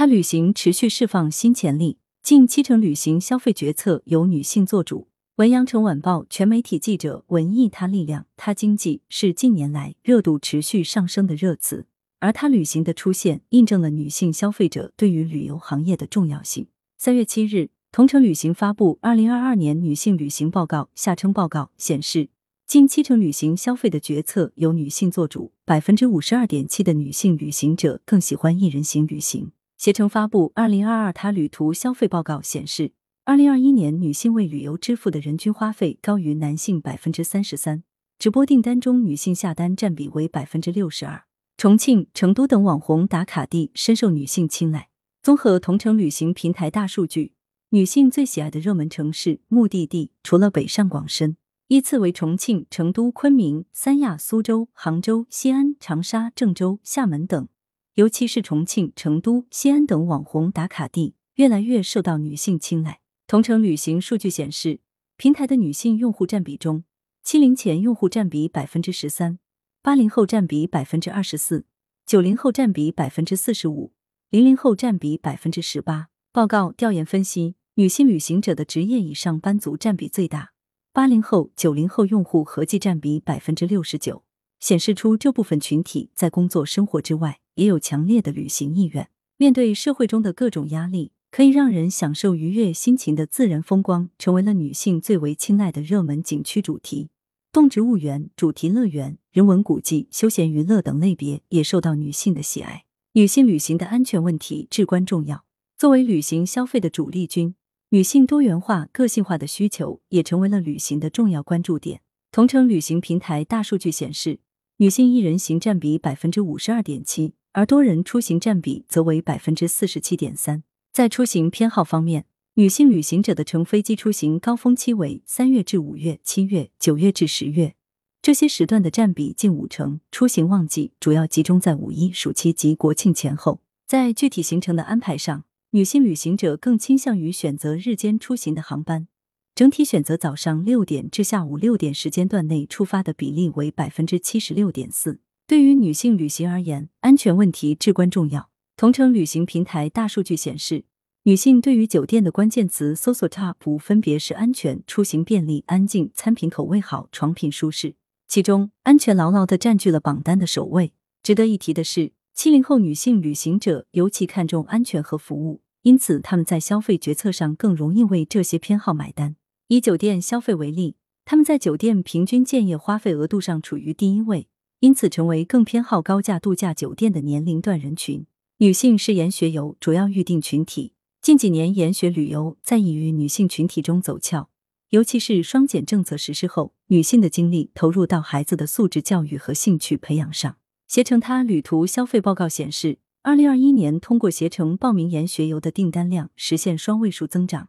他旅行持续释放新潜力，近七成旅行消费决策由女性做主。文阳城晚报全媒体记者文艺，他力量，他经济是近年来热度持续上升的热词，而他旅行的出现，印证了女性消费者对于旅游行业的重要性。三月七日，同程旅行发布《二零二二年女性旅行报告》，下称报告显示，近七成旅行消费的决策由女性做主，百分之五十二点七的女性旅行者更喜欢一人行旅行。携程发布《二零二二他旅途消费报告》显示。二零二一年，女性为旅游支付的人均花费高于男性百分之三十三，直播订单中女性下单占比为百分之六十二。重庆、成都等网红打卡地深受女性青睐。综合同城旅行平台大数据，女性最喜爱的热门城市目的地，除了北上广深，依次为重庆、成都、昆明、三亚、苏州、杭州、西安、长沙、郑州、厦门等。尤其是重庆、成都、西安等网红打卡地，越来越受到女性青睐。同城旅行数据显示，平台的女性用户占比中，七零前用户占比百分之十三，八零后占比百分之二十四，九零后占比百分之四十五，零零后占比百分之十八。报告调研分析，女性旅行者的职业以上班族占比最大，八零后、九零后用户合计占比百分之六十九，显示出这部分群体在工作生活之外也有强烈的旅行意愿。面对社会中的各种压力。可以让人享受愉悦心情的自然风光，成为了女性最为青睐的热门景区主题。动植物园、主题乐园、人文古迹、休闲娱乐等类别也受到女性的喜爱。女性旅行的安全问题至关重要。作为旅行消费的主力军，女性多元化、个性化的需求也成为了旅行的重要关注点。同城旅行平台大数据显示，女性一人行占比百分之五十二点七，而多人出行占比则为百分之四十七点三。在出行偏好方面，女性旅行者的乘飞机出行高峰期为三月至五月、七月、九月至十月，这些时段的占比近五成。出行旺季主要集中在五一、暑期及国庆前后。在具体行程的安排上，女性旅行者更倾向于选择日间出行的航班，整体选择早上六点至下午六点时间段内出发的比例为百分之七十六点四。对于女性旅行而言，安全问题至关重要。同程旅行平台大数据显示，女性对于酒店的关键词搜索 TOP 分别是安全、出行便利、安静、餐品口味好、床品舒适。其中，安全牢牢的占据了榜单的首位。值得一提的是，七零后女性旅行者尤其看重安全和服务，因此他们在消费决策上更容易为这些偏好买单。以酒店消费为例，他们在酒店平均建业花费额度上处于第一位，因此成为更偏好高价度假酒店的年龄段人群。女性是研学游主要预订群体。近几年，研学旅游在已于女性群体中走俏，尤其是双减政策实施后，女性的精力投入到孩子的素质教育和兴趣培养上。携程它旅途消费报告显示，二零二一年通过携程报名研学游的订单量实现双位数增长，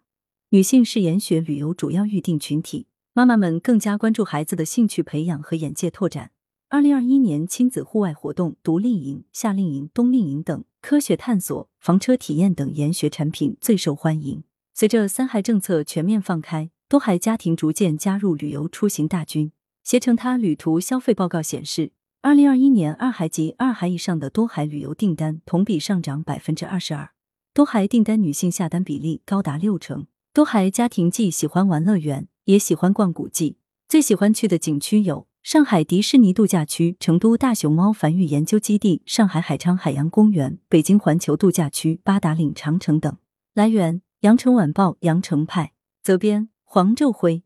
女性是研学旅游主要预订群体，妈妈们更加关注孩子的兴趣培养和眼界拓展。二零二一年，亲子户外活动、独立营、夏令营、冬令营等科学探索、房车体验等研学产品最受欢迎。随着三孩政策全面放开，多孩家庭逐渐加入旅游出行大军。携程它旅途消费报告显示，二零二一年二孩及二孩以上的多孩旅游订单同比上涨百分之二十二，多孩订单女性下单比例高达六成。多孩家庭既喜欢玩乐园，也喜欢逛古迹，最喜欢去的景区有。上海迪士尼度假区、成都大熊猫繁育研究基地、上海海昌海洋公园、北京环球度假区、八达岭长城等。来源：羊城晚报羊城派，责编：黄昼辉。